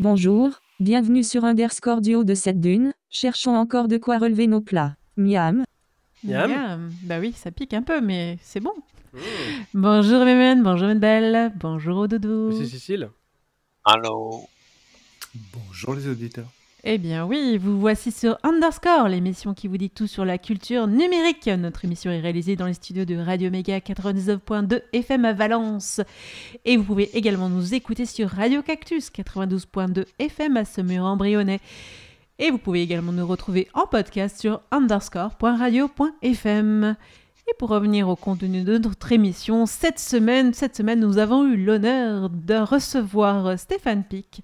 Bonjour, bienvenue sur Underscore du haut de cette dune. Cherchons encore de quoi relever nos plats. Miam. Miam. Miam. Bah oui, ça pique un peu, mais c'est bon. Mmh. Bonjour Mémène, bonjour Belle, bonjour au doudou. C'est Cécile. Allô Bonjour les auditeurs. Eh bien oui, vous voici sur Underscore, l'émission qui vous dit tout sur la culture numérique. Notre émission est réalisée dans les studios de Radio Méga 99.2 FM à Valence. Et vous pouvez également nous écouter sur Radio Cactus 92.2 FM à Semur-en-Brionnais. Et vous pouvez également nous retrouver en podcast sur underscore.radio.fm. Et pour revenir au contenu de notre émission, cette semaine, cette semaine, nous avons eu l'honneur de recevoir Stéphane Pic,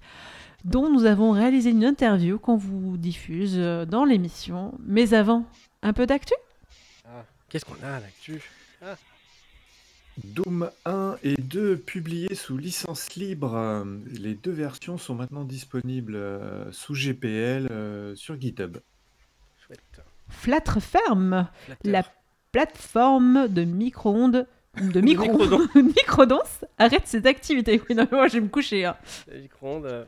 dont nous avons réalisé une interview qu'on vous diffuse euh, dans l'émission. Mais avant, un peu d'actu? Ah, Qu'est-ce qu'on a à l'actu Doom 1 et 2 publiés sous licence libre. Les deux versions sont maintenant disponibles euh, sous GPL euh, sur GitHub. Chouette. Flattre Ferme, la plateforme de micro-ondes de micro microdance arrête ses activités. Oui, non, mais moi je vais me coucher. hein. Micro-ondes, euh,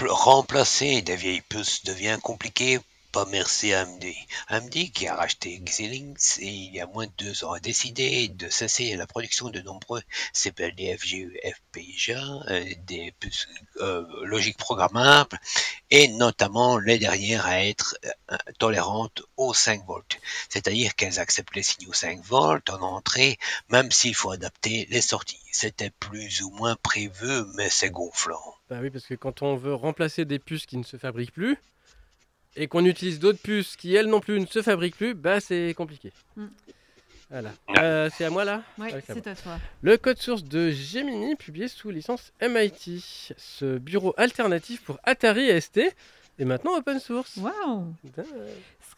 Remplacer des vieilles puces devient compliqué. Merci à AMD. AMD qui a racheté Xilinx il y a moins de deux ans a décidé de cesser la production de nombreux CPLD, FGE, FPGA, euh, des puces euh, logiques programmables et notamment les dernières à être euh, tolérantes aux 5 volts. C'est-à-dire qu'elles acceptent les signaux 5 volts en entrée même s'il faut adapter les sorties. C'était plus ou moins prévu mais c'est gonflant. Bah oui, parce que quand on veut remplacer des puces qui ne se fabriquent plus, et qu'on utilise d'autres puces qui, elles non plus, ne se fabriquent plus, bah c'est compliqué. Mm. Voilà. Euh, c'est à moi là Ah oui, c'est à à toi. Le code source de Gemini, publié sous licence MIT. Ce bureau alternatif pour Atari ST est maintenant open source. Waouh.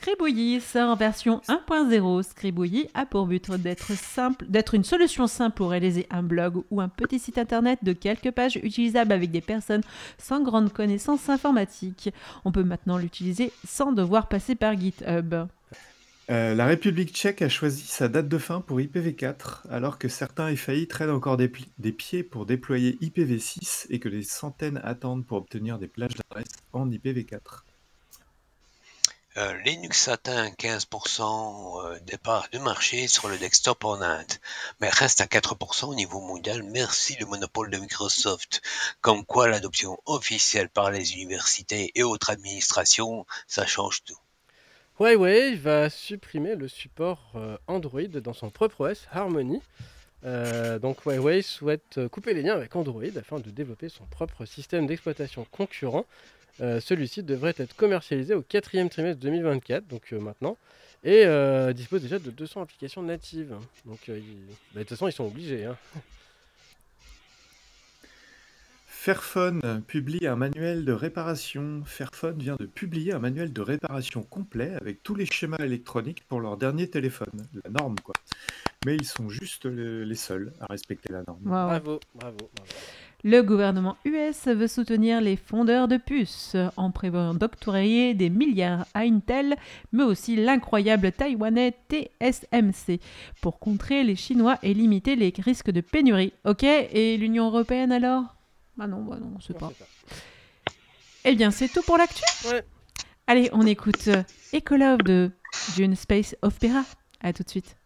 Scribouillis sort en version 1.0. Scribouillis a pour but d'être simple, d'être une solution simple pour réaliser un blog ou un petit site internet de quelques pages utilisables avec des personnes sans grande connaissance informatique. On peut maintenant l'utiliser sans devoir passer par GitHub. Euh, la République tchèque a choisi sa date de fin pour IPv4, alors que certains FAI traînent encore des, des pieds pour déployer IPv6 et que des centaines attendent pour obtenir des plages d'adresses en IPv4. Linux atteint 15% euh, des parts de marché sur le desktop en Inde, mais reste à 4% au niveau mondial. Merci le monopole de Microsoft. Comme quoi l'adoption officielle par les universités et autres administrations, ça change tout. Huawei va supprimer le support euh, Android dans son propre OS Harmony. Euh, donc Huawei souhaite euh, couper les liens avec Android afin de développer son propre système d'exploitation concurrent. Euh, Celui-ci devrait être commercialisé au quatrième trimestre 2024, donc euh, maintenant, et euh, dispose déjà de 200 applications natives. Donc euh, ils- bah, de toute façon ils sont obligés. hein. Fairphone publie un manuel de réparation. Fairphone vient de publier un manuel de réparation complet avec tous les schémas électroniques pour leur dernier téléphone. La norme, quoi. Mais ils sont juste le- les seuls à respecter la norme. Bravo, bravo, bravo. Le gouvernement US veut soutenir les fondeurs de puces en prévoyant d'octroyer des milliards à Intel, mais aussi l'incroyable taïwanais TSMC pour contrer les Chinois et limiter les risques de pénurie. Ok Et l'Union européenne alors? Ah non, bah non, c'est pas. Eh bien, c'est tout pour l'actu? Ouais. Allez, on écoute euh, Ecolove de Dune Space Opera. À tout de suite.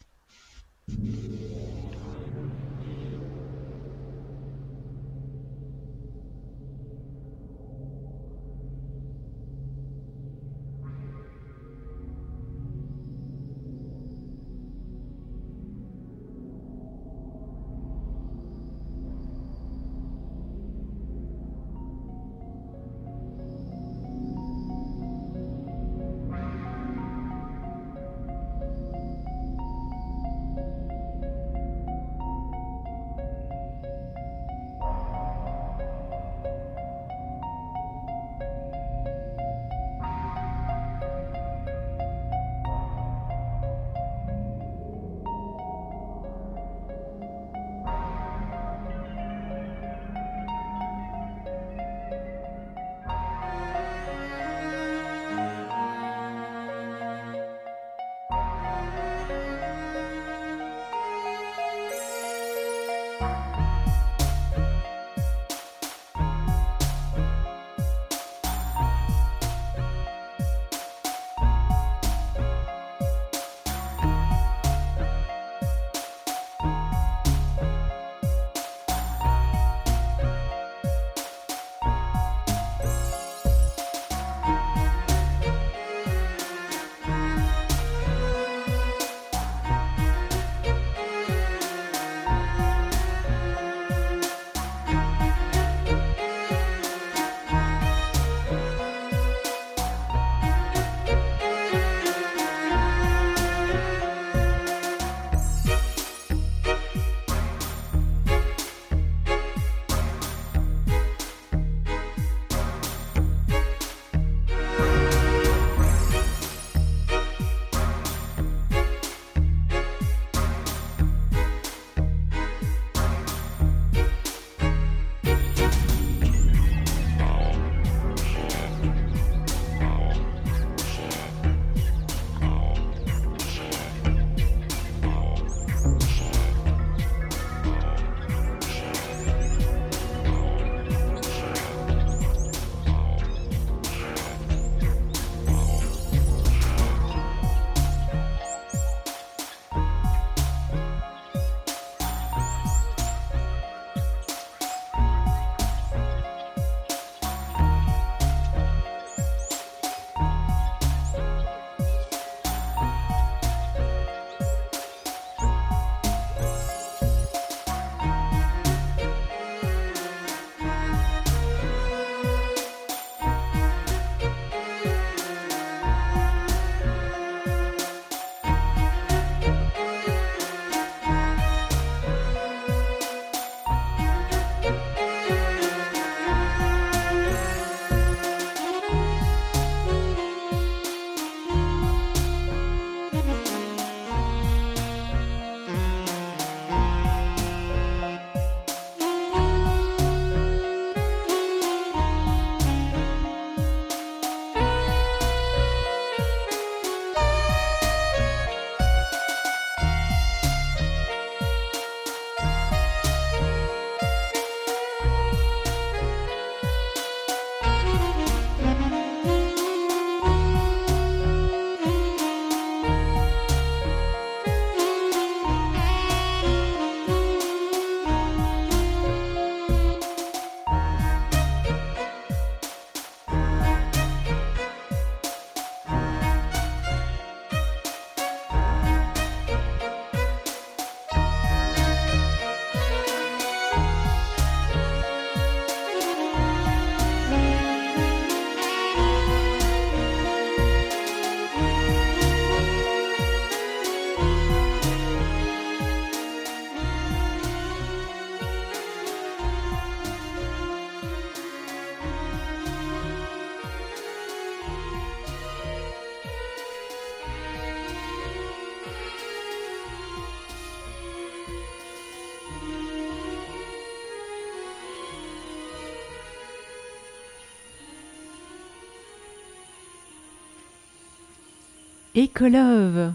Ecolove.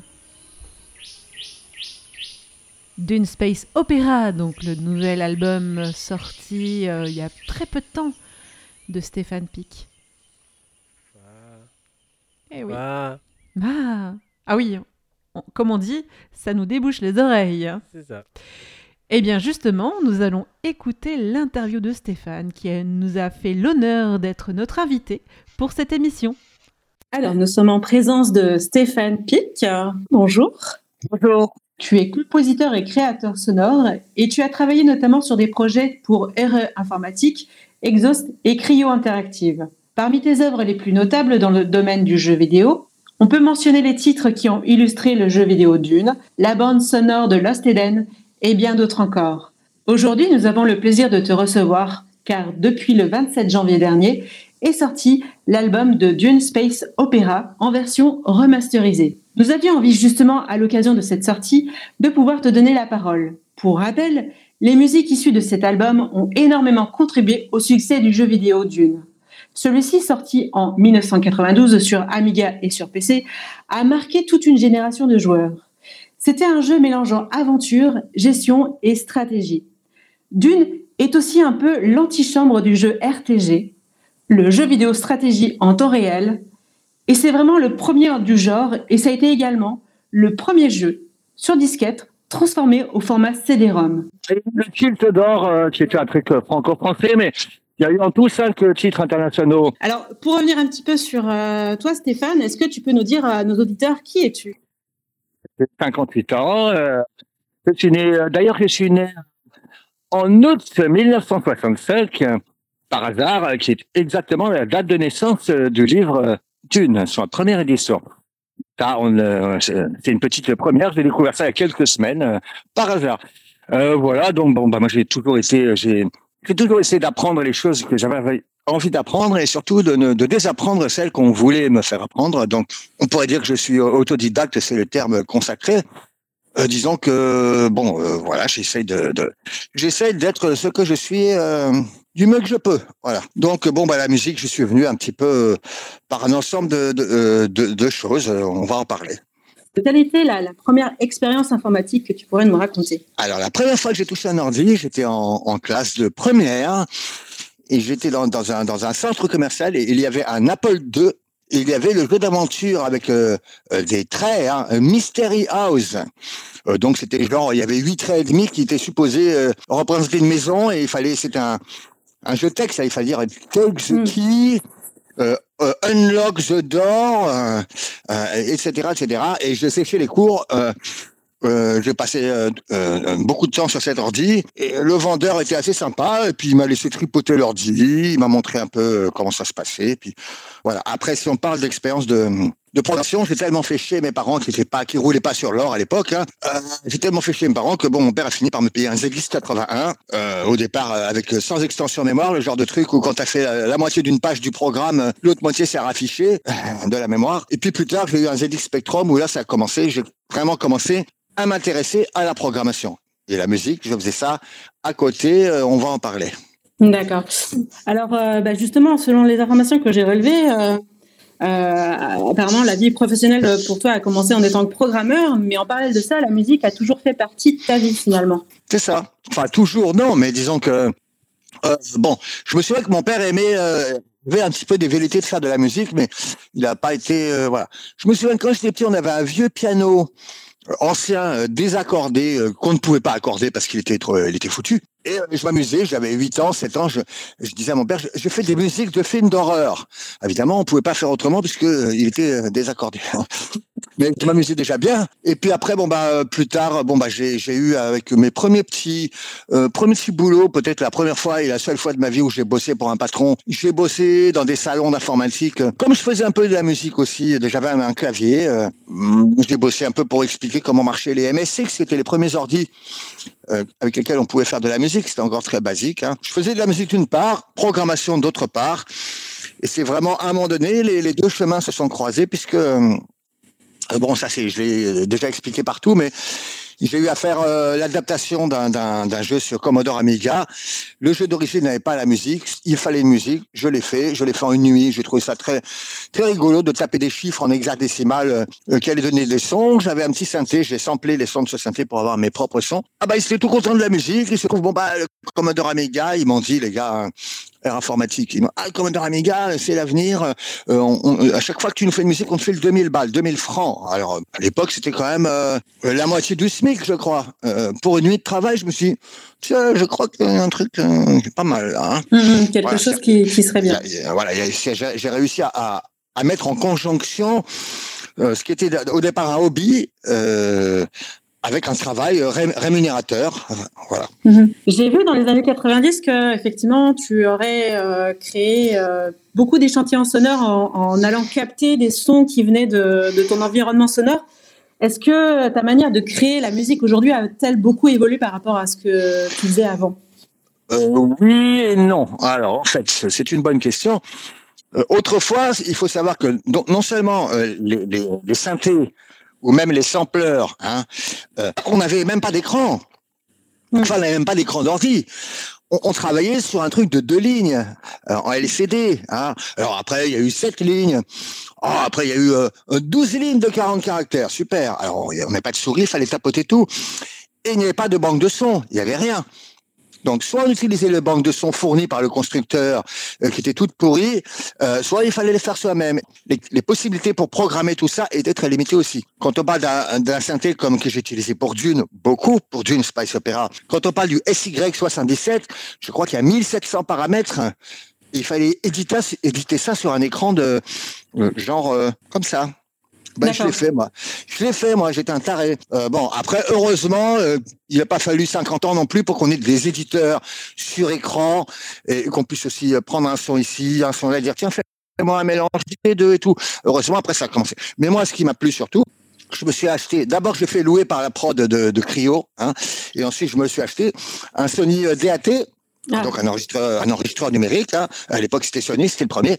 Dune Space Opera, donc le nouvel album sorti euh, il y a très peu de temps de Stéphane Pic. Eh oui. Ah, Ah, ah oui, on- comme on dit, ça nous débouche les oreilles. c'est ça. Eh bien justement, nous allons écouter l'interview de Stéphane qui nous a fait l'honneur d'être notre invité pour cette émission. Alors, nous sommes en présence de Stéphane Pic. Bonjour. Bonjour. Tu es compositeur et créateur sonore et tu as travaillé notamment sur des projets pour RE Informatique, Exhaust et Cryo Interactive. Parmi tes œuvres les plus notables dans le domaine du jeu vidéo, on peut mentionner les titres qui ont illustré le jeu vidéo Dune, la bande sonore de Lost Eden et bien d'autres encore. Aujourd'hui, nous avons le plaisir de te recevoir car depuis le 27 janvier dernier est sorti l'album de Dune Space Opera en version remasterisée. Nous avions envie justement à l'occasion de cette sortie de pouvoir te donner la parole. Pour rappel, les musiques issues de cet album ont énormément contribué au succès du jeu vidéo Dune. Celui-ci, sorti en 1992 sur Amiga et sur PC, a marqué toute une génération de joueurs. C'était un jeu mélangeant aventure, gestion et stratégie. Dune est aussi un peu l'antichambre du jeu RTG, le jeu vidéo stratégie en temps réel, et c'est vraiment le premier du genre, et ça a été également le premier jeu sur disquette transformé au format CD-ROM. Le titre d'or, euh, qui était un truc euh, franco-français, mais il y a eu en tout cinq euh, titres internationaux. Alors, pour revenir un petit peu sur euh, toi, Stéphane, est-ce que tu peux nous dire à nos auditeurs qui es-tu? J'ai 58 ans. euh, je suis né, d'ailleurs, je suis né en août 1965, euh, par hasard, euh, qui est exactement la date de naissance euh, du livre euh, Dune, son première édition. Euh, c'est une petite première. J'ai découvert ça il y a quelques semaines, euh, par hasard. Euh, voilà, donc bon, bah moi j'ai toujours été, euh, j'ai, toujours essayé d'apprendre les choses que j'avais envie d'apprendre et surtout de, désapprendre celles qu'on voulait me faire apprendre. Donc, on pourrait dire que je suis autodidacte, c'est le terme consacré. Euh, disons que bon, euh, voilà, j'essaye de, j'essaye d'être ce que je suis euh, du mieux que je peux. Voilà. Donc bon, bah la musique, je suis venu un petit peu euh, par un ensemble de de, euh, de, de choses. euh, On va en parler. Quelle était la, la première expérience informatique que tu pourrais nous raconter? Alors, la première fois que j'ai touché un ordi, j'étais en, en classe de première et j'étais dans, dans, un, dans un centre commercial et il y avait un Apple II il y avait le jeu d'aventure avec euh, euh, des traits, hein, Mystery House. Euh, donc, c'était genre, il y avait huit traits et demi qui étaient supposés représenter une maison et il fallait, c'était un, un jeu de texte, il fallait dire take the Mm. key, euh, euh, unlock the door, euh, euh, etc., etc. Et je séchais les cours. Euh, euh, j'ai passé euh, euh, beaucoup de temps sur cet ordi et le vendeur était assez sympa et puis il m'a laissé tripoter l'ordi, il m'a montré un peu euh, comment ça se passait. Puis voilà. Après, si on parle d'expérience de, de programmation, j'ai tellement fait chier mes parents qui qui roulaient pas sur l'or à l'époque. Hein. Euh, j'ai tellement fait chier mes parents que bon, mon père a fini par me payer un ZX 81 euh, au départ euh, avec euh, sans extension mémoire, le genre de truc où quand tu as fait la, la moitié d'une page du programme, euh, l'autre moitié sert à euh, de la mémoire. Et puis plus tard, j'ai eu un ZX Spectrum où là, ça a commencé. J'ai vraiment commencé à m'intéresser à la programmation. Et la musique, je faisais ça à côté, euh, on va en parler. D'accord. Alors, euh, bah, justement, selon les informations que j'ai relevées, euh, euh, apparemment, la vie professionnelle euh, pour toi a commencé en étant programmeur, mais en parallèle de ça, la musique a toujours fait partie de ta vie finalement. C'est ça. Enfin, toujours, non, mais disons que... bon, je me souviens que mon père aimait... Avait un petit peu des velléités de faire de la musique, mais il n'a pas été... voilà. Je me souviens que quand j'étais petit, on avait un vieux piano ancien, désaccordé, qu'on ne pouvait pas accorder parce qu'il était trop, il était foutu. Et euh, je m'amusais, j'avais 8 ans, 7 ans, je, disais à mon père, je, je fais des musiques de films d'horreur. Évidemment, on pouvait pas faire autrement puisque euh, il était euh, désaccordé. Mais je m'amusais déjà bien. Et puis après, bon bah plus tard, bon bah j'ai eu avec mes premiers petits euh, premiers petits boulots, peut-être la première fois et la seule fois de ma vie où j'ai bossé pour un patron. J'ai bossé dans des salons d'informatique. Comme je faisais un peu de la musique aussi, j'avais un, clavier. Euh, j'ai bossé un peu pour expliquer comment marchaient les MSX, c'était les premiers ordis euh, avec lesquels on pouvait faire de la musique. C'était encore très basique. Hein. Je faisais de la musique d'une part, programmation d'autre part. Et c'est vraiment à un moment donné, les, deux chemins se sont croisés puisque euh, bon, ça c'est, je l'ai déjà expliqué partout, mais j'ai eu à faire euh, l'adaptation d'un- jeu sur Commodore Amiga. Le jeu d'origine n'avait pas la musique, il fallait une musique. Je l'ai fait, je l'ai fait en une nuit. J'ai trouvé ça très très rigolo de taper des chiffres en hexadécimal euh, qui allaient donner des sons. J'avais un petit synthé, j'ai samplé les sons de ce synthé pour avoir mes propres sons. Ah bah ils étaient tout contents de la musique. Il se trouve bon bah le Commodore Amiga, ils m'ont dit les gars. hein, Air informatique. Ils m'ont, ah, le Commodore Amiga, c'est l'avenir. Euh, on- on- à chaque fois que tu nous fais une musique, on te fait le 2000 balles, 2000 francs. Alors, euh, à l'époque, c'était quand même euh, la moitié du SMIC, je crois. Euh, pour une nuit de travail, je me suis dit, tiens, je crois qu'il y a un truc euh, pas mal là. hein. Mhm, quelque Voilà, chose qui, qui serait y bien. a- il y a- voilà, j'ai réussi à, à, à mettre en conjonction euh, ce qui était au départ un hobby euh, avec un travail euh, ré- rémunérateur. Voilà. Mhm. J'ai vu dans les années 90 que effectivement tu aurais euh, créé euh, beaucoup d'échantillons sonores en, en allant capter des sons qui venaient de, de ton environnement sonore. Est-ce que ta manière de créer la musique aujourd'hui a-t-elle beaucoup évolué par rapport à ce que tu faisais avant? Euh, oui et non. Alors, en fait, c'est une bonne question. Autrefois, il faut savoir que non seulement les, les, les synthés ou même les sampleurs, hein, euh, on n'avait même pas d'écran. Enfin, on n'avait même pas d'écran d'ordi. On, on travaillait sur un truc de deux lignes euh, en LCD. Hein. Alors après, il y a eu sept lignes. Oh, après, il y a eu euh, 12 lignes de 40 caractères. Super. Alors, on n'avait pas de souris, il fallait tapoter tout. Et il n'y avait pas de banque de son. Il n'y avait rien. Donc, soit on utilisait le banque de son fourni par le constructeur, euh, qui était toute pourrie, euh, soit il fallait les faire soi-même. Les, les possibilités pour programmer tout ça étaient très limitées aussi. Quand on parle d'un synthé comme que j'ai utilisé pour Dune, beaucoup pour Dune Spice Opera. Quand on parle du SY77, je crois qu'il y a 1700 paramètres. Il fallait éditer, éditer ça sur un écran de euh, genre euh, comme ça. Ben, je l'ai fait, moi. Je l'ai fait, moi. J'étais un taré. Euh, bon, après, heureusement, euh, il n'a pas fallu 50 ans non plus pour qu'on ait des éditeurs sur écran et qu'on puisse aussi euh, prendre un son ici, un son là, et dire tiens, fais-moi un mélange des deux et tout. Heureusement, après, ça a commencé. Mais moi, ce qui m'a plu surtout, je me suis acheté. D'abord, je l'ai fait louer par la prod de, de Cryo, hein, et ensuite, je me suis acheté un Sony DAT. Ah. Donc un enregistreur, un enregistreur numérique. Hein. À l'époque, c'était Sony, c'était le premier.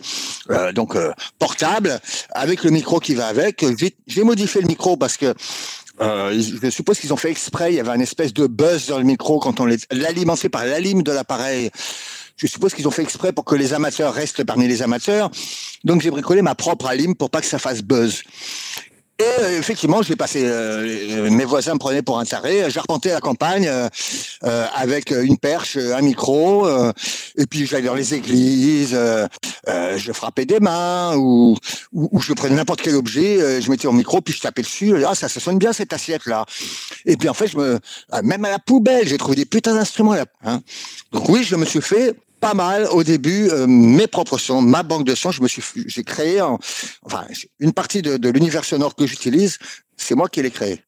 Euh, donc euh, portable, avec le micro qui va avec. J'ai- modifié le micro parce que euh, je suppose qu'ils ont fait exprès. Il y avait un espèce de buzz dans le micro quand on l'alimentait par la lime de l'appareil. Je suppose qu'ils ont fait exprès pour que les amateurs restent parmi les amateurs. Donc j'ai bricolé ma propre alim pour pas que ça fasse buzz. Et euh, effectivement, j'ai passé. euh, mes voisins me prenaient pour un taré. J'arpentais la campagne euh, euh, avec une perche, un micro, euh, et puis j'allais dans les églises. euh, euh, je frappais des mains ou, ou, je prenais n'importe quel objet, euh, je mettais au micro, puis je tapais dessus. Ah, ça, ça sonne bien cette assiette là. Et puis en fait, je me, même à la poubelle, j'ai trouvé des putains d'instruments là. Hein. Donc oui, je me suis fait pas mal au début euh, mes propres sons, ma banque de sons. Je me suis, j'ai créé, en- enfin, une partie de, de l'univers sonore que j'utilise, c'est moi qui l'ai créé.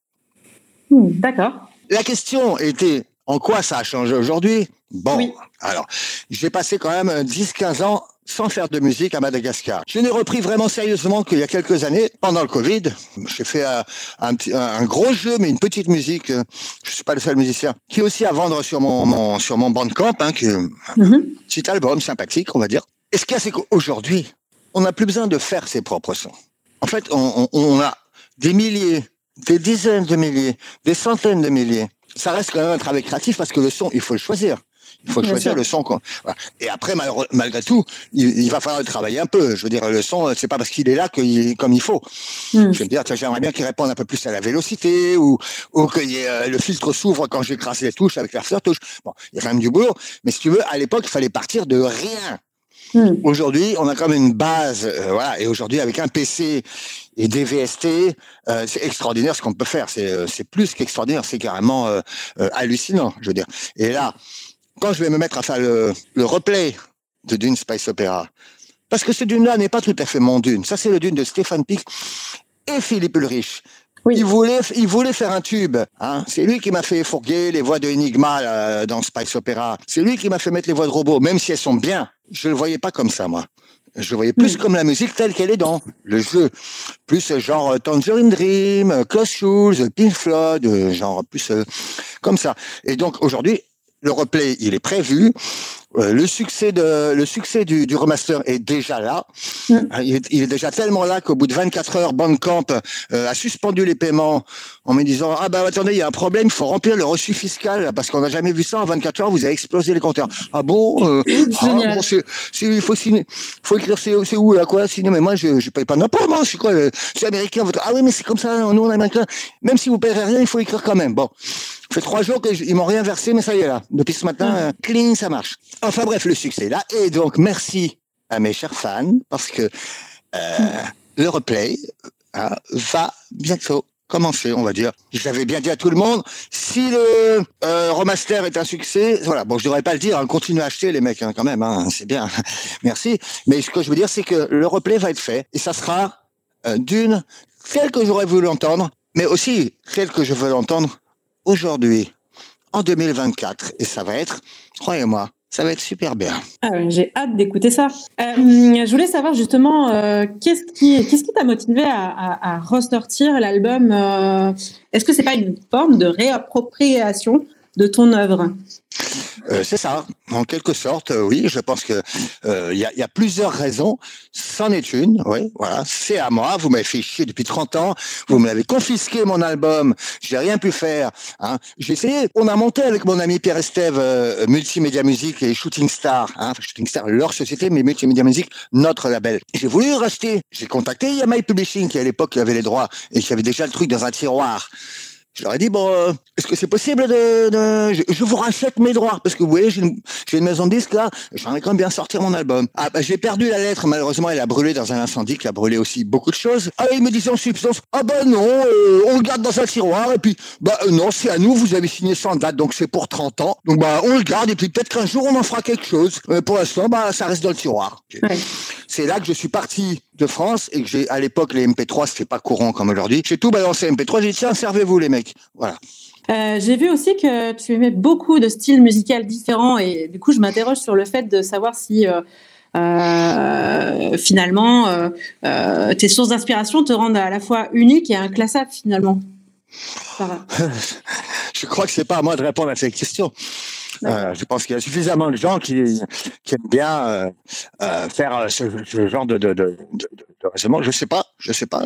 Hmm, D'accord. La question était en quoi ça a changé aujourd'hui? Bon, Oui. alors, j'ai passé quand même 10-15 ans sans faire de musique à Madagascar. Je n'ai repris vraiment sérieusement qu'il y a quelques années, pendant le Covid. J'ai fait un, un, un gros jeu, mais une petite musique. Je suis pas le seul musicien. Qui est aussi à vendre sur mon, mon- sur mon Bandcamp, hein, qui est un Mhm. petit album sympathique, on va dire. Et ce qu'il y a, c'est qu'aujourd'hui, on n'a plus besoin de faire ses propres sons. En fait, on, on- on a des milliers, des dizaines de milliers, des centaines de milliers. Ça reste quand même un travail créatif parce que le son, il faut le choisir. Il faut choisir le son. Quoi. Voilà. Et après, malgré tout, il, il va falloir le travailler un peu. Je veux dire, le son, c'est pas parce qu'il est là qu'il est comme il faut. Hmm. Je veux dire, j'aimerais bien qu'il réponde un peu plus à la vélocité ou, ou que euh, le filtre s'ouvre quand j'écrase les touches avec la touche. Bon, il y a quand même du boulot. Mais si tu veux, à l'époque, il fallait partir de rien. Hmm. Aujourd'hui, on a quand même une base, euh, voilà. Et aujourd'hui, avec un PC et des VST, euh, c'est extraordinaire ce qu'on peut faire. C'est euh, c'est plus qu'extraordinaire, c'est carrément euh, hallucinant, je veux dire. Et là, quand je vais me mettre à faire le, le replay de Dune Spice Opera, parce que ce Dune-là n'est pas tout à fait mon Dune. Ça, c'est le Dune de Stéphane Pic et Philippe Ulrich. Oui. Il voulait, il voulait faire un tube. Hein. C'est lui qui m'a fait fourguer les voix de Enigma là, dans Spice Opera. C'est lui qui m'a fait mettre les voix de robots, même si elles sont bien. Je le voyais pas comme ça, moi. Je le voyais plus Mm. comme la musique telle qu'elle est dans le jeu. Plus euh, genre euh, Tangerine Dream, euh, Klaus Schulze, Pink Floyd, euh, genre plus euh, comme ça. Et donc aujourd'hui, le replay, il est prévu. Euh, le succès de le succès du, du remaster est déjà là. Mm. Hein, Il, est, il est déjà tellement là qu'au bout de 24 heures, Bandcamp euh, a suspendu les paiements en me disant ah bah attendez il y a un problème, il faut remplir le reçu fiscal parce qu'on n'a jamais vu ça en 24 heures, vous avez explosé les compteurs. Ah bon, euh, ah, bon c'est c'est- il faut signer, faut écrire c'est c'est où là quoi signer mais moi je je paye pas d'impôts moi je suis quoi euh, je suis américain votre ah oui mais c'est comme ça nous on est américain même si vous payerez rien il faut écrire quand même bon fait trois jours qu'ils m'ont rien versé, mais ça y est là. Depuis ce matin, euh, clean, ça marche. Enfin bref, le succès est là. Et donc, merci à mes chers fans, parce que euh, le replay hein, va bientôt commencer, on va dire. J'avais bien dit à tout le monde, si le euh, remaster est un succès, voilà, bon, je devrais pas le dire, hein, continuez à acheter les mecs, hein, quand même, hein, c'est bien, merci. Mais ce que je veux dire, c'est que le replay va être fait, et ça sera euh, d'une, tel que j'aurais voulu l'entendre, mais aussi tel que je veux l'entendre aujourd'hui, en 2024. Et ça va être, croyez-moi, ça va être super bien. Ah J'ai hâte d'écouter ça. Euh, je voulais savoir justement, euh, qu'est-ce qui qu'est-ce qui t'a motivé à, à, à ressortir l'album euh, Est-ce que c'est pas une forme de réappropriation de ton œuvre? C'est ça, en quelque sorte, euh, oui. Je pense que euh, il y, a, y a plusieurs raisons. C'en est une, oui. Voilà, c'est à moi. Vous m'avez fait chier depuis 30 ans. Vous me l'avez confisqué mon album. J'ai rien pu faire. Hein. J'ai essayé. On a monté avec mon ami Pierre Estève euh, Multimédia Music et Shooting Star. Hein. Shooting Star, leur société, mais Multimédia Music, notre label. J'ai voulu racheter. J'ai contacté Yamai Publishing qui à l'époque avait les droits et qui avait déjà le truc dans un tiroir. Je leur ai dit, bon, euh, est-ce que c'est possible de... de- je, je vous rachète mes droits, parce que vous voyez, j'ai une, j'ai une maison de disques là, j'aimerais quand même bien sortir mon album. Ah, bah, j'ai perdu la lettre, malheureusement, elle a brûlé dans un incendie qui a brûlé aussi beaucoup de choses. Ah, il me disait en substance, ah bah non, euh, on le garde dans un tiroir, et puis, bah euh, non, c'est à nous, vous avez signé sans date, donc c'est pour 30 ans. Donc bah, on le garde, et puis peut-être qu'un jour, on en fera quelque chose. Pour l'instant, bah, ça reste dans le tiroir. Ouais. C'est là que je suis parti de France et que j'ai, à l'époque, les MP3, c'était pas courant comme aujourd'hui. J'ai tout balancé MP3, j'ai dit, tiens, servez-vous, les mecs. Voilà. Euh, J'ai vu aussi que tu aimais beaucoup de styles musicaux différents et du coup, je m'interroge sur le fait de savoir si euh, euh, finalement tes sources d'inspiration te rendent à la fois unique et inclassable finalement. Je crois que c'est pas à moi de répondre à cette question. Euh, je pense qu'il y a suffisamment de gens qui, qui aiment bien euh, euh, faire euh, ce, ce genre de, de, de, de, de raisonnement. Je sais pas, je sais pas.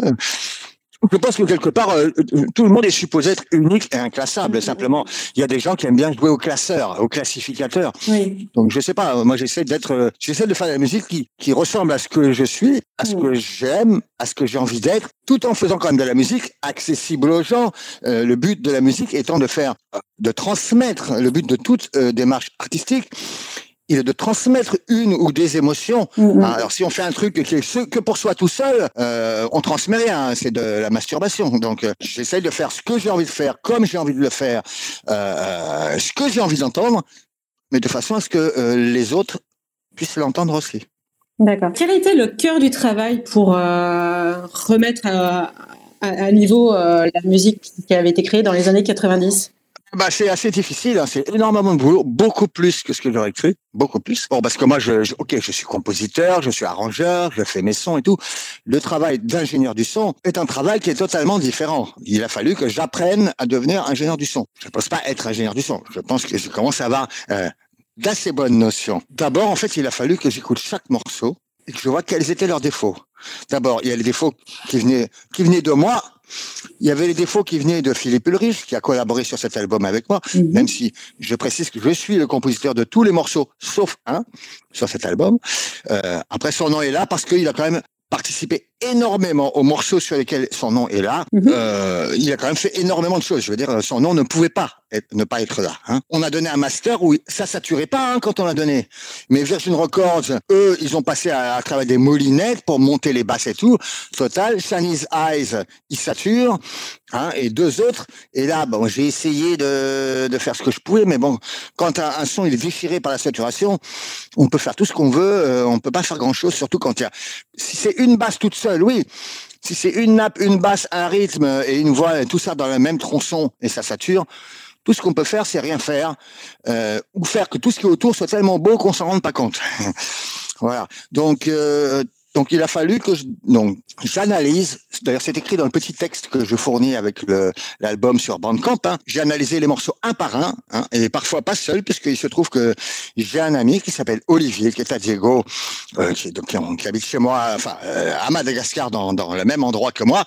Je pense que quelque part, euh, euh, tout le monde est supposé être unique et inclassable. Simplement, il y a des gens qui aiment bien jouer au classeur, au classificateur. Oui. Donc je sais pas, moi j'essaie d'être, euh, j'essaie de faire de la musique qui, qui ressemble à ce que je suis, à ce que j'aime, à ce que j'ai envie d'être, tout en faisant quand même de la musique accessible aux gens. Euh, le but de la musique étant de faire, de transmettre, le but de toute démarche artistique, il est de transmettre une ou des émotions. Mhm. Ah, Alors si on fait un truc qui est ce- que pour soi tout seul, euh, on transmet rien, c'est de la masturbation. Donc euh, j'essaie de faire ce que j'ai envie de faire, comme j'ai envie de le faire, euh, euh, ce que j'ai envie d'entendre, mais de façon à ce que euh, les autres puissent l'entendre aussi. D'accord. Quel a été le cœur du travail pour remettre à, à, à niveau la musique qui avait été créée dans les années 90 Bah, c'est assez difficile, hein, c'est énormément de boulot, beaucoup plus que ce que j'aurais cru, beaucoup plus. Bon, parce que moi, je, je- ok, je suis compositeur, je suis arrangeur, je fais mes sons et tout. Le travail d'ingénieur du son est un travail qui est totalement différent. Il a fallu que j'apprenne à devenir ingénieur du son. Je ne pense pas être ingénieur du son. Je pense que je commence à avoir euh, d'assez bonnes notions. D'abord, en fait, il a fallu que j'écoute chaque morceau je vois quels étaient leurs défauts. D'abord, il y a les défauts qui venaient, qui venaient de moi. Il y avait les défauts qui venaient de Philippe Ulrich, qui a collaboré sur cet album avec moi, même si je précise que je suis le compositeur de tous les morceaux, sauf un, sur cet album. Euh, après, son nom est là parce qu'il a quand même participé énormément aux morceaux sur lesquels son nom est là. Mhm. Euh, il a quand même fait énormément de choses. Je veux dire, son nom ne pouvait pas être- ne pas être là. hein. On a donné un master où ça saturait pas hein, quand on l'a donné. Mais Virgin Records, eux, ils ont passé à, à travers des moulinettes pour monter les basses et tout. Total, Shani's Eyes, ils saturent. Hein, et deux autres. Et là, bon, j'ai essayé de, de faire ce que je pouvais, mais bon, quand un, un son il est déchiré par la saturation, on peut faire tout ce qu'on veut, euh, on peut pas faire grand chose, surtout quand il y a. Si c'est une basse toute seule, oui. Si c'est une nappe, une basse, un rythme et une voix, tout ça dans le même tronçon et ça sature, tout ce qu'on peut faire, c'est rien faire, euh, ou faire que tout ce qui est autour soit tellement beau qu'on s'en rende pas compte. voilà. Donc, euh, Donc il a fallu que je, donc j'analyse. D'ailleurs, c'est écrit dans le petit texte que je fournis avec l'album sur Bandcamp. Hein. J'ai analysé les morceaux un par un, hein, et parfois pas seul, puisqu'il se trouve que j'ai un ami qui s'appelle Olivier, qui est à Diego, euh, qui, donc, qui, qui habite chez moi, enfin euh, à Madagascar, dans, dans le même endroit que moi.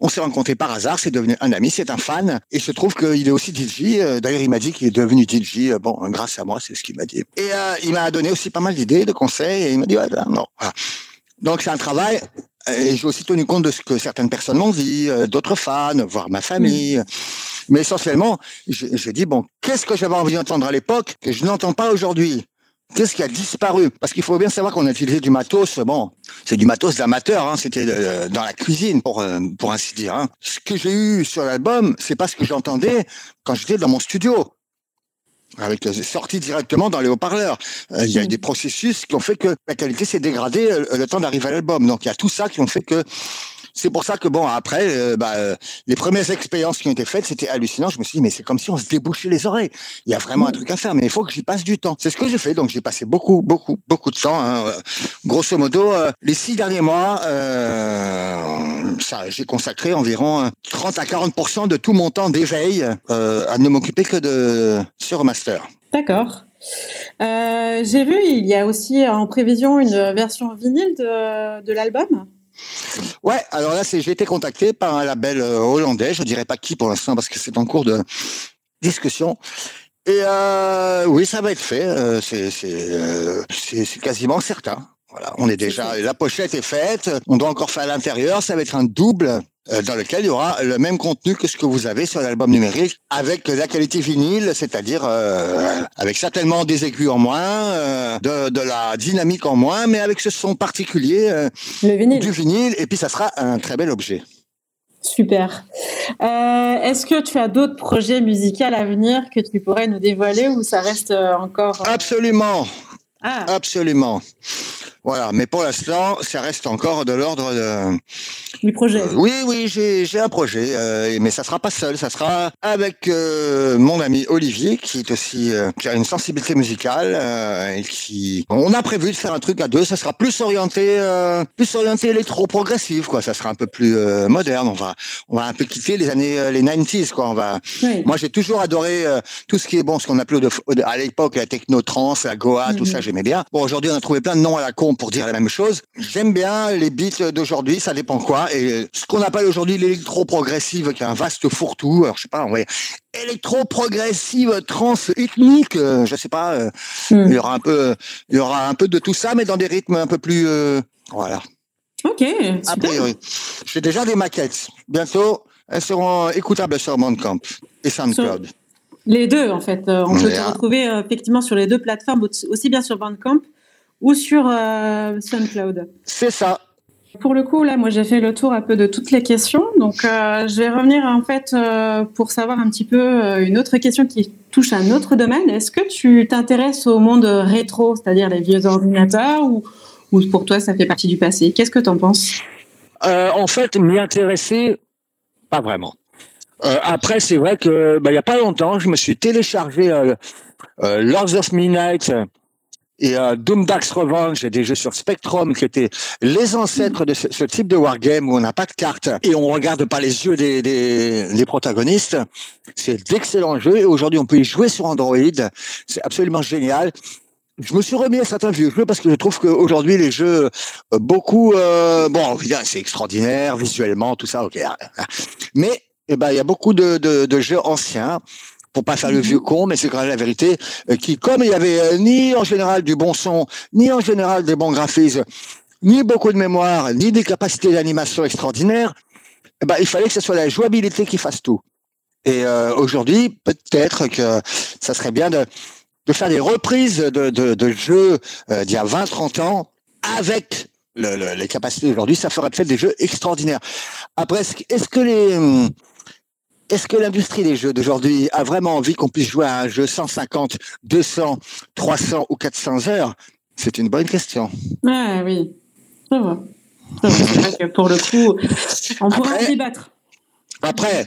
On s'est rencontrés par hasard. C'est devenu un ami, c'est un fan, et il se trouve qu'il est aussi DJ. euh, D'ailleurs, il m'a dit qu'il est devenu DJ. euh, bon, grâce à moi, c'est ce qu'il m'a dit. Et euh, il m'a donné aussi pas mal d'idées, de conseils, et il m'a dit ouais, ben, non. Voilà. Donc c'est un travail. Et j'ai aussi tenu compte de ce que certaines personnes m'ont dit, euh, d'autres fans, voire ma famille. Mais essentiellement, j'ai j'ai dit, bon, qu'est-ce que j'avais envie d'entendre à l'époque que je n'entends pas aujourd'hui? Qu'est-ce qui a disparu? Parce qu'il faut bien savoir qu'on a utilisé du matos, bon, c'est du matos d'amateur, hein, c'était euh, dans la cuisine, pour, euh, pour ainsi dire. Hein. Ce que j'ai eu sur l'album, c'est pas ce que j'entendais quand j'étais dans mon studio avec sorti directement dans les haut-parleurs. Euh, Il y a eu des processus qui ont fait que la qualité s'est dégradée euh, le temps d'arriver à l'album. Donc il y a tout ça qui ont fait que c'est pour ça que bon après euh, bah, euh, les premières expériences qui ont été faites c'était hallucinant. Je me suis dit mais c'est comme si on se débouchait les oreilles. Il y a vraiment un truc à faire mais il faut que j'y passe du temps. C'est ce que j'ai fait donc j'ai passé beaucoup beaucoup beaucoup de temps. hein. Euh, Grosso modo euh, les six derniers mois euh, ça j'ai consacré environ euh, 30 à 40 de tout mon temps d'éveil euh, à ne m'occuper que de sur master. D'accord. Euh, J'ai vu, il y a aussi en prévision une version vinyle de, de l'album. Ouais, alors là, j'ai été contacté par un label euh, hollandais, je dirais pas qui pour l'instant parce que c'est en cours de discussion. Et euh, oui, ça va être fait, euh, c'est quasiment certain. Voilà, on est déjà la pochette est faite, on doit encore faire l'intérieur, ça va être un double euh, dans lequel il y aura le même contenu que ce que vous avez sur l'album numérique avec la qualité vinyle, c'est-à-dire euh, avec certainement des aigus en moins, euh, de, de la dynamique en moins, mais avec ce son particulier Le vinyle. du vinyle, et puis ça sera un très bel objet. Super. Euh, Est-ce que tu as d'autres projets musicaux à venir que tu pourrais nous dévoiler ou ça reste encore Absolument, Ah, absolument. Voilà, mais pour l'instant, ça reste encore de l'ordre de. du projet. Euh, oui, oui, j'ai j'ai un projet, euh, mais ça sera pas seul, ça sera avec euh, mon ami Olivier, qui est aussi euh, qui a une sensibilité musicale euh, et qui. On a prévu de faire un truc à deux. Ça sera plus orienté, euh, plus orienté électro progressif, quoi. Ça sera un peu plus euh, moderne. On va, on va un peu quitter les années euh, les 90s, quoi. On va. Oui. Moi, j'ai toujours adoré euh, tout ce qui est bon, ce qu'on appelait à l'époque la techno trance, la goa, tout Mhm. ça, j'aimais bien. Bon, aujourd'hui, on a trouvé plein de noms à la con pour dire la même chose. J'aime bien les beats d'aujourd'hui, ça dépend quoi. Et ce qu'on appelle aujourd'hui l'électro progressive, qui est un vaste fourre-tout. Alors, je sais pas, ouais, électro progressive trance ethnique, euh, je sais pas. euh, Hmm. Il y aura un peu, il y aura un peu de tout ça, mais dans des rythmes un peu plus, euh, voilà. Ok, A priori, j'ai déjà des maquettes. Bientôt, elles seront écoutables sur Bandcamp et SoundCloud. Les deux, en fait. Euh, on peut te Yeah. retrouver euh, effectivement sur les deux plateformes, aussi bien sur Bandcamp ou sur euh, SoundCloud. C'est ça. Pour le coup, là, moi, j'ai fait le tour un peu de toutes les questions. Donc, euh, je vais revenir, en fait, euh, pour savoir un petit peu euh, une autre question qui touche à un autre domaine. Est-ce que tu t'intéresses au monde rétro, c'est-à-dire les vieux ordinateurs, ou, ou pour toi, ça fait partie du passé? Qu'est-ce que tu en penses en fait, m'y intéresser, pas vraiment. Après, c'est vrai que bah, il y a pas longtemps, je me suis téléchargé Lords of Midnight et euh, Doom Dax Revenge, des jeux sur Spectrum qui étaient les ancêtres de ce, type de wargame où on n'a pas de cartes et on regarde pas les yeux des, des, des protagonistes. C'est d'excellents jeux et aujourd'hui on peut y jouer sur Android. C'est absolument génial. Je me suis remis à certains vieux jeux parce que je trouve qu'aujourd'hui les jeux euh, beaucoup euh, bon c'est extraordinaire visuellement tout ça ok mais eh ben il y a beaucoup de, de, de jeux anciens pour pas faire le vieux con mais c'est quand même la vérité euh, qui comme il y avait euh, ni en général du bon son ni en général des bons graphismes ni beaucoup de mémoire ni des capacités d'animation extraordinaires eh ben il fallait que ce soit la jouabilité qui fasse tout et euh, aujourd'hui peut-être que ça serait bien de faire des reprises de, jeux d'il y a 20-30 ans avec le- le- les capacités d'aujourd'hui, ça ferait peut-être des jeux extraordinaires. Après, est-ce que- est-ce que les hum, est-ce que l'industrie des jeux d'aujourd'hui a vraiment envie qu'on puisse jouer à un jeu 150, 200, 300 ou 400 heures? C'est une bonne question. Ah oui. C'est vrai que pour le coup, on pourra débattre. Après,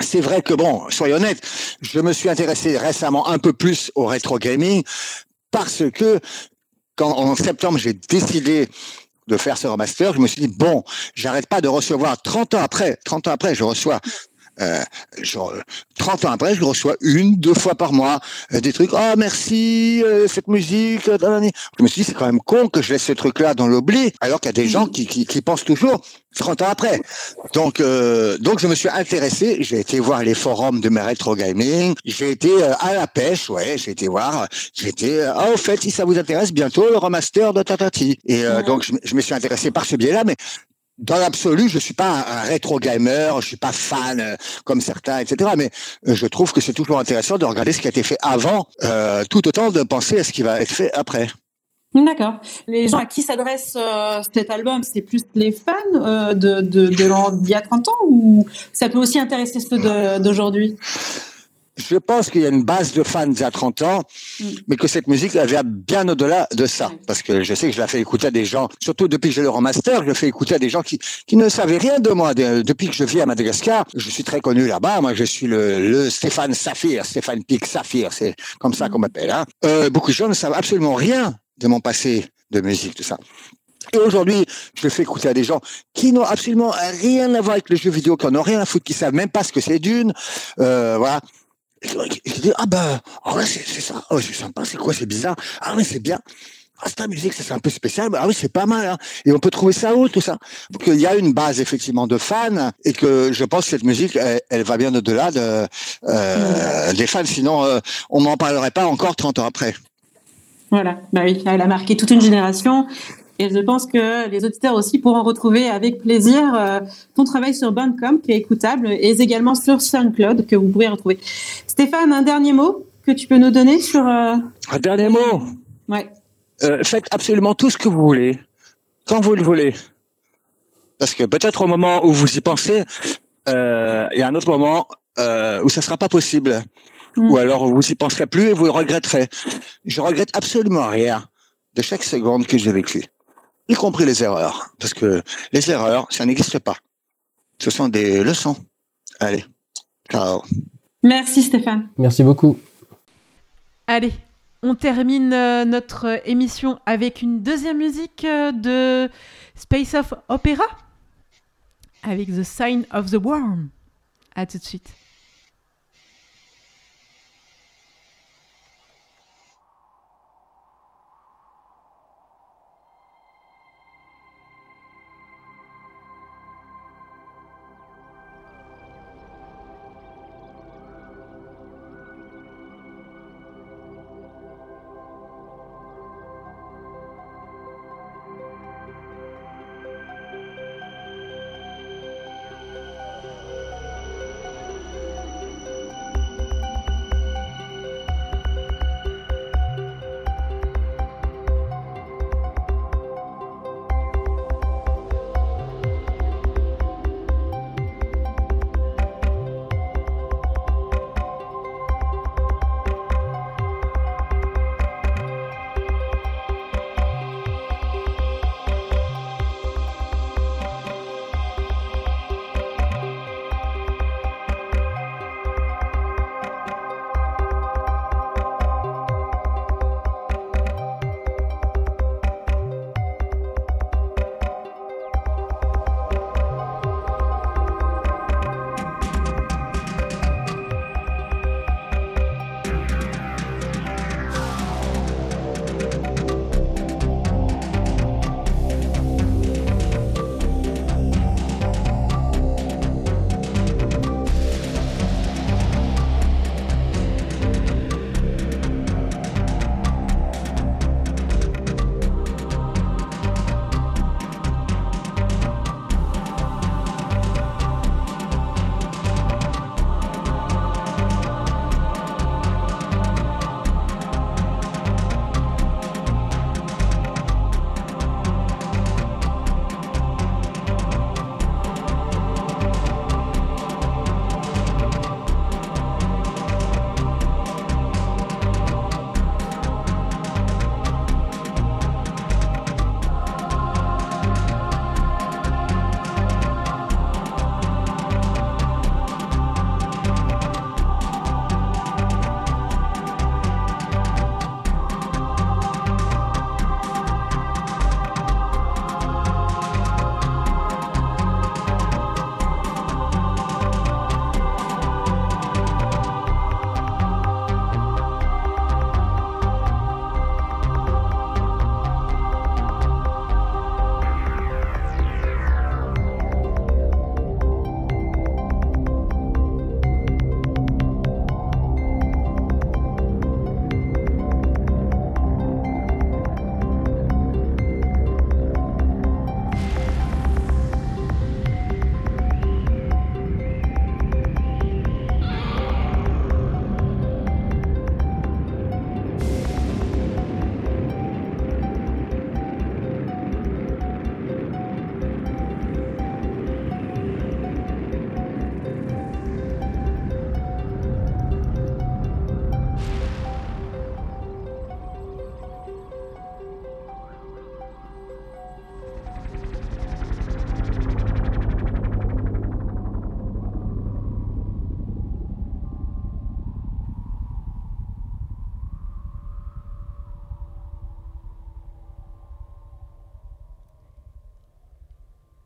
c'est vrai que bon, soyons honnêtes, je me suis intéressé récemment un peu plus au rétro gaming parce que quand en septembre j'ai décidé de faire ce remaster, je me suis dit, bon, j'arrête pas de recevoir 30 ans après, 30 ans après, je reçois euh, genre, 30 ans après, je reçois une, deux fois par mois euh, des trucs. Oh merci euh, cette musique. euh. Je me suis dit c'est quand même con que je laisse ce truc-là dans l'oubli, alors qu'il y a des gens qui, qui, qui pensent toujours 30 ans après. Donc euh, donc je me suis intéressé. J'ai été voir les forums de mes rétro gaming. J'ai été euh, à la pêche, ouais. J'ai été voir. J'ai été. ah au fait si ça vous intéresse bientôt le remaster de Tatati. Et euh, Ouais. donc je, je me suis intéressé par ce biais-là, mais dans l'absolu, je suis pas un, rétro gamer, je suis pas fan euh, comme certains, etc. Mais euh, je trouve que c'est toujours intéressant de regarder ce qui a été fait avant, euh, tout autant de penser à ce qui va être fait après. D'accord. Les gens à qui s'adresse cet album, c'est plus les fans de, de, de d'il y a 30 ans ou ça peut aussi intéresser ceux d'aujourd'hui? Je pense qu'il y a une base de fans a 30 ans, Mm. mais que cette musique elle vient bien au-delà de ça. Parce que je sais que je la fais écouter à des gens, surtout depuis que j'ai le remaster, je le fais écouter à des gens qui, qui ne savaient rien de moi. De- depuis que je vis à Madagascar, je suis très connu là-bas. Moi, je suis le, le Stéphane Saphir, Stéphane Pic Saphir, c'est comme ça qu'on m'appelle. Hein. Euh, beaucoup de gens ne savent absolument rien de mon passé de musique, tout ça. Et aujourd'hui, je le fais écouter à des gens qui n'ont absolument rien à voir avec les jeux vidéo, qui n'en ont rien à foutre, qui savent même pas ce que c'est d'une. Euh, voilà. Je dis, ah ben, c'est ça, oh, c'est sympa, c'est quoi, c'est bizarre, ah oui, c'est bien. Ah, c'est ta musique, c'est un peu spécial, ah oui, c'est pas mal, hein. Et on peut trouver ça où, tout ça. Il y a une base, effectivement, de fans, et que je pense que cette musique, elle, va bien au-delà de, euh, des fans, sinon, euh, on m'en parlerait pas encore 30 ans après. Voilà, bah oui, elle a marqué toute une génération. Et je pense que les auditeurs aussi pourront retrouver avec plaisir euh, ton travail sur Bandcamp qui est écoutable et également sur SoundCloud que vous pouvez retrouver. Stéphane, un dernier mot que tu peux nous donner sur... euh, Un dernier mot? Ouais. Euh, faites absolument tout ce que vous voulez, quand vous le voulez. Parce que peut-être au moment où vous y pensez, il y a un autre moment où ça sera pas possible. Mm. Ou alors vous y penserez plus et vous le regretterez. Je regrette absolument rien de chaque seconde que j'ai vécue, y compris les erreurs. Parce que les erreurs, ça n'existe pas. Ce sont des leçons. Allez, ciao. Merci Stéphane. Merci beaucoup. Allez, on termine euh, notre émission avec une deuxième musique euh, de Space of Opera avec The Sign of the Worm. À tout de suite.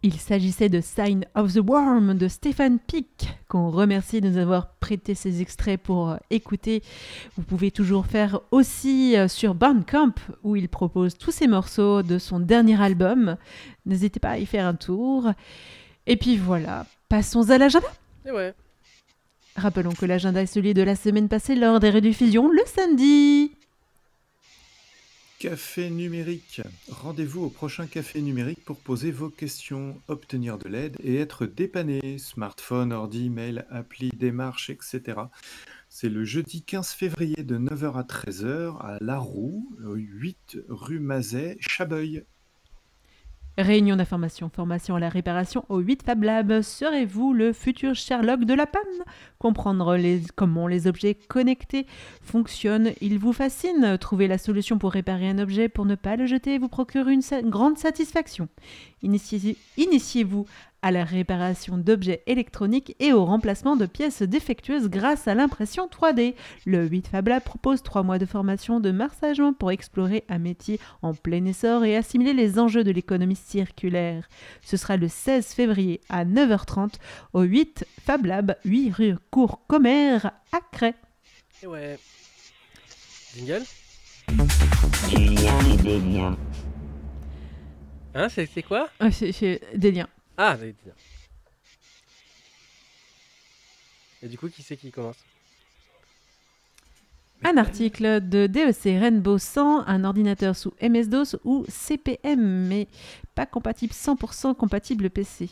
Il s'agissait de Sign of the Worm de Stéphane Pic, qu'on remercie de nous avoir prêté ces extraits pour euh, écouter. Vous pouvez toujours faire aussi euh, sur Bandcamp, où il propose tous ces morceaux de son dernier album. N'hésitez pas à y faire un tour. Et puis voilà, passons à l'agenda. Ouais. Rappelons que l'agenda est celui de la semaine passée lors des rediffusions le samedi. Café numérique. Rendez-vous au prochain café numérique pour poser vos questions, obtenir de l'aide et être dépanné. Smartphone, ordi, mail, appli, démarche, etc. C'est le jeudi 15 février de 9h à 13h à La Roue, 8 rue Mazet, Chabeuil. Réunion d'information, formation à la réparation au 8 Fab Lab. Serez-vous le futur Sherlock de la panne? Comprendre comment les objets connectés fonctionnent, il vous fascine. Trouver la solution pour réparer un objet pour ne pas le jeter vous procure une grande satisfaction. Initiez- Initiez-vous à la réparation d'objets électroniques et au remplacement de pièces défectueuses grâce à l'impression 3D. Le 8 Fab Lab propose 3 mois de formation de marsagement pour explorer un métier en plein essor et assimiler les enjeux de l'économie circulaire. Ce sera le 16 février à 9h30 au 8 Fab Lab, 8 rue Cours Commère à Cray. Et ouais. Jingle? Hein, c'est quoi? Ah, c'est- des liens. Ah, c'est bien. Et du coup, qui c'est qui commence? Un article de DEC Rainbow 100, un ordinateur sous MS-DOS ou CPM, mais pas compatible 100% compatible PC.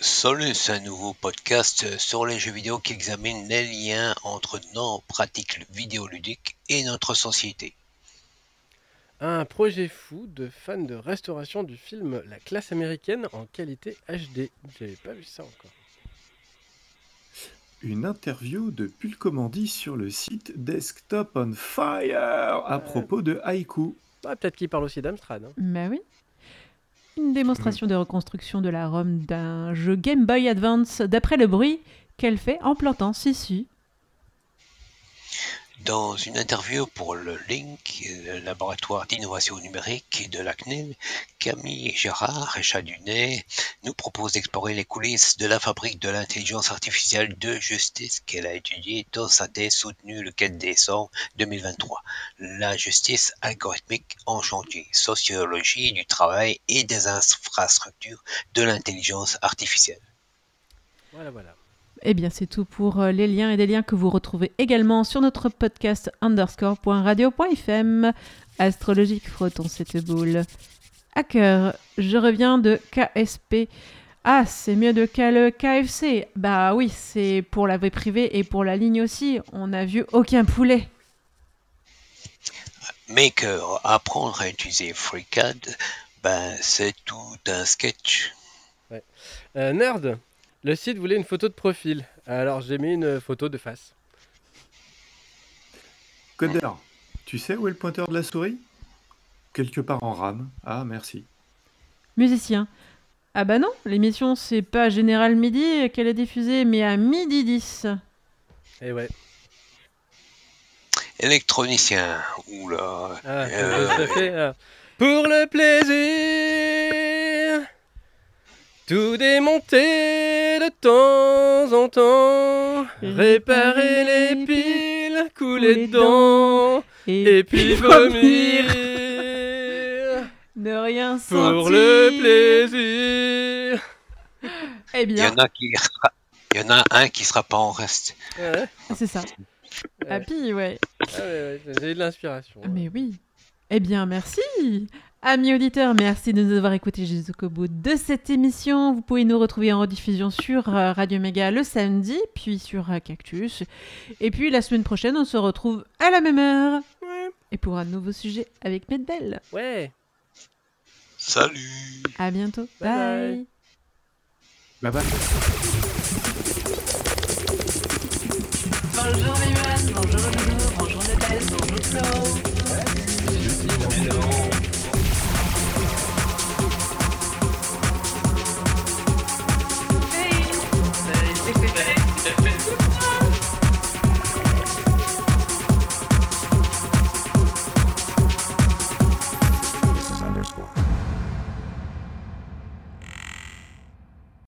Solus, un nouveau podcast sur les jeux vidéo qui examine les liens entre nos pratiques vidéoludiques et notre société. Un projet fou de fans de restauration du film La classe américaine en qualité HD. J'avais pas vu ça encore. Une interview de Pulcomandi sur le site Desktop on Fire à propos de Haïku. Ah, peut-être qu'il parle aussi d'Amstrad. hein. Bah oui. Une démonstration de reconstruction de la ROM d'un jeu Game Boy Advance d'après le bruit qu'elle fait en plantant Sissu. Dans une interview pour le Link, le laboratoire d'innovation numérique de la CNIL, Camille Gérard et Chadunet nous proposent d'explorer les coulisses de la fabrique de l'intelligence artificielle de justice qu'elle a étudiée dans sa thèse soutenue le 4 décembre 2023. La justice algorithmique en chantier, sociologie du travail et des infrastructures de l'intelligence artificielle. Voilà, voilà. Eh bien, c'est tout pour euh, les liens et des liens que vous retrouvez également sur notre podcast underscore.radio.fm. Astrologique, frottons cette boule. Hacker, je reviens de KSP. Ah, c'est mieux de K le KFC. Bah oui, c'est pour la vie privée et pour la ligne aussi. On n'a vu aucun poulet. Maker, apprendre à utiliser FreeCAD, ben c'est tout un sketch. Euh, nerd, le site voulait une photo de profil. Alors j'ai mis une photo de face. Codeur, tu sais où est le pointeur de la souris? Quelque part en RAM. Ah, merci. Musicien. Ah bah non, l'émission c'est pas Général Midi qu'elle est diffusée, mais à midi 10. Et ouais. Électronicien, oula. Ah, Euh, ça fait, euh, Pour le plaisir, tout démonter temps en temps, réparer les piles, couler dedans, et puis vomir Ne rien sentir. pour le plaisir. Eh Il y bien, en a qui, il y en a un qui sera pas en reste. Ouais, c'est ça. ouais. Happy, ouais. Ah ouais, ouais, j'ai eu de l'inspiration. Mais oui. Eh bien, merci. Amis auditeurs, merci de nous avoir écoutés jusqu'au bout de cette émission. Vous pouvez nous retrouver en rediffusion sur euh, Radio Méga le samedi, puis sur euh, Cactus. Et puis la semaine prochaine, on se retrouve à la même heure. Ouais. Et pour un nouveau sujet avec Medbel. Ouais. Salut À bientôt. Bye bye. Bye bye. Bonjour Viviane, bonjour bonjour bonjour Flo.